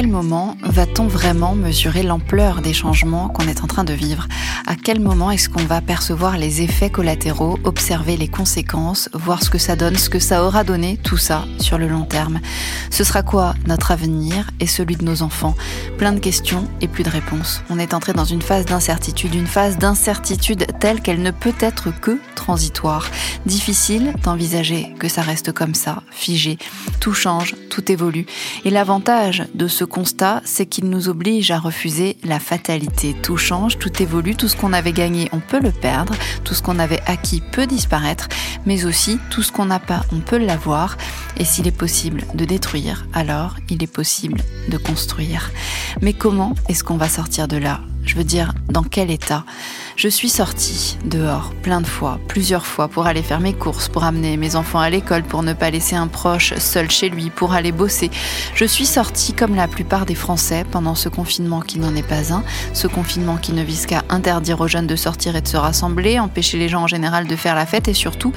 moment va-t-on vraiment mesurer l'ampleur des changements qu'on est en train de vivre? À quel moment est-ce qu'on va percevoir les effets collatéraux, observer les conséquences, voir ce que ça donne, ce que ça aura donné, tout ça sur le long terme? Ce sera quoi notre avenir et celui de nos enfants? Plein de questions et plus de réponses. On est entré dans une phase d'incertitude, une phase d'incertitude telle qu'elle ne peut être que transitoire. Difficile d'envisager que ça reste comme ça, figé. Tout change, tout évolue. Et l'avantage de ce constat, c'est qu'il nous oblige à refuser la fatalité. Tout change, tout évolue, tout ce qu'on avait gagné, on peut le perdre, tout ce qu'on avait acquis peut disparaître, mais aussi tout ce qu'on n'a pas, on peut l'avoir. Et s'il est possible de détruire, alors il est possible de construire. Mais comment est-ce qu'on va sortir de là? Je veux dire, dans quel état Je suis sortie dehors plein de fois, plusieurs fois, pour aller faire mes courses, pour amener mes enfants à l'école, pour ne pas laisser un proche seul chez lui, pour aller bosser. Je suis sortie comme la plupart des Français pendant ce confinement qui n'en est pas un, ce confinement qui ne vise qu'à interdire aux jeunes de sortir et de se rassembler, empêcher les gens en général de faire la fête et surtout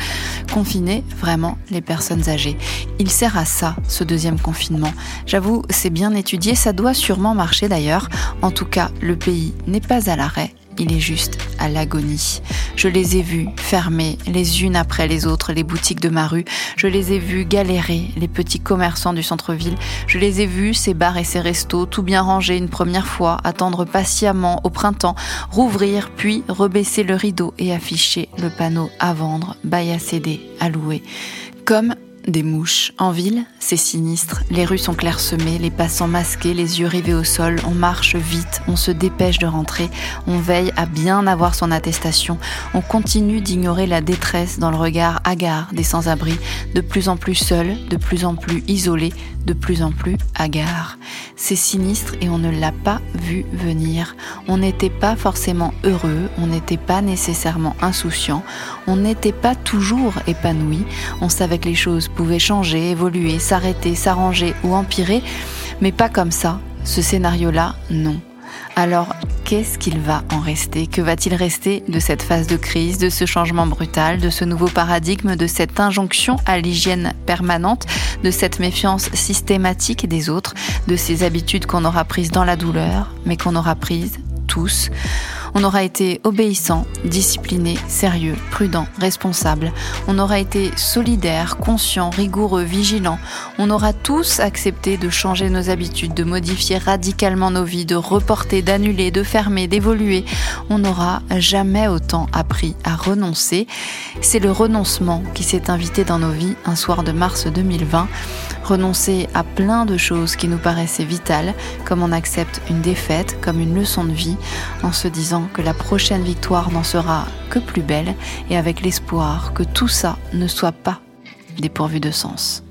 confiner vraiment les personnes âgées. Il sert à ça, ce deuxième confinement. J'avoue, c'est bien étudié, ça doit sûrement marcher d'ailleurs. En tout cas, le pays n'est pas à l'arrêt, il est juste à l'agonie. Je les ai vus fermer les unes après les autres les boutiques de ma rue. Je les ai vus galérer les petits commerçants du centre-ville. Je les ai vus, ces bars et ces restos, tout bien rangés une première fois, attendre patiemment au printemps, rouvrir, puis rebaisser le rideau et afficher le panneau à vendre, bail à céder, à louer. Comme des mouches. En ville, c'est sinistre. Les rues sont clairsemées, les passants masqués, les yeux rivés au sol. On marche vite, on se dépêche de rentrer, on veille à bien avoir son attestation. On continue d'ignorer la détresse dans le regard hagard des sans-abri, de plus en plus seuls, de plus en plus isolés, de plus en plus hagards. C'est sinistre et on ne l'a pas vu venir. On n'était pas forcément heureux, on n'était pas nécessairement insouciant, on n'était pas toujours épanoui. On savait que les choses pouvait changer, évoluer, s'arrêter, s'arranger ou empirer, mais pas comme ça. Ce scénario-là, non. Alors, qu'est-ce qu'il va en rester? Que va-t-il rester de cette phase de crise, de ce changement brutal, de ce nouveau paradigme, de cette injonction à l'hygiène permanente, de cette méfiance systématique des autres, de ces habitudes qu'on aura prises dans la douleur, mais qu'on aura prises tous? On aura été obéissant, discipliné, sérieux, prudent, responsable. On aura été solidaire, conscient, rigoureux, vigilant. On aura tous accepté de changer nos habitudes, de modifier radicalement nos vies, de reporter, d'annuler, de fermer, d'évoluer. On n'aura jamais autant appris à renoncer. C'est le renoncement qui s'est invité dans nos vies un soir de mars 2020 renoncer à plein de choses qui nous paraissaient vitales, comme on accepte une défaite, comme une leçon de vie, en se disant que la prochaine victoire n'en sera que plus belle et avec l'espoir que tout ça ne soit pas dépourvu de sens.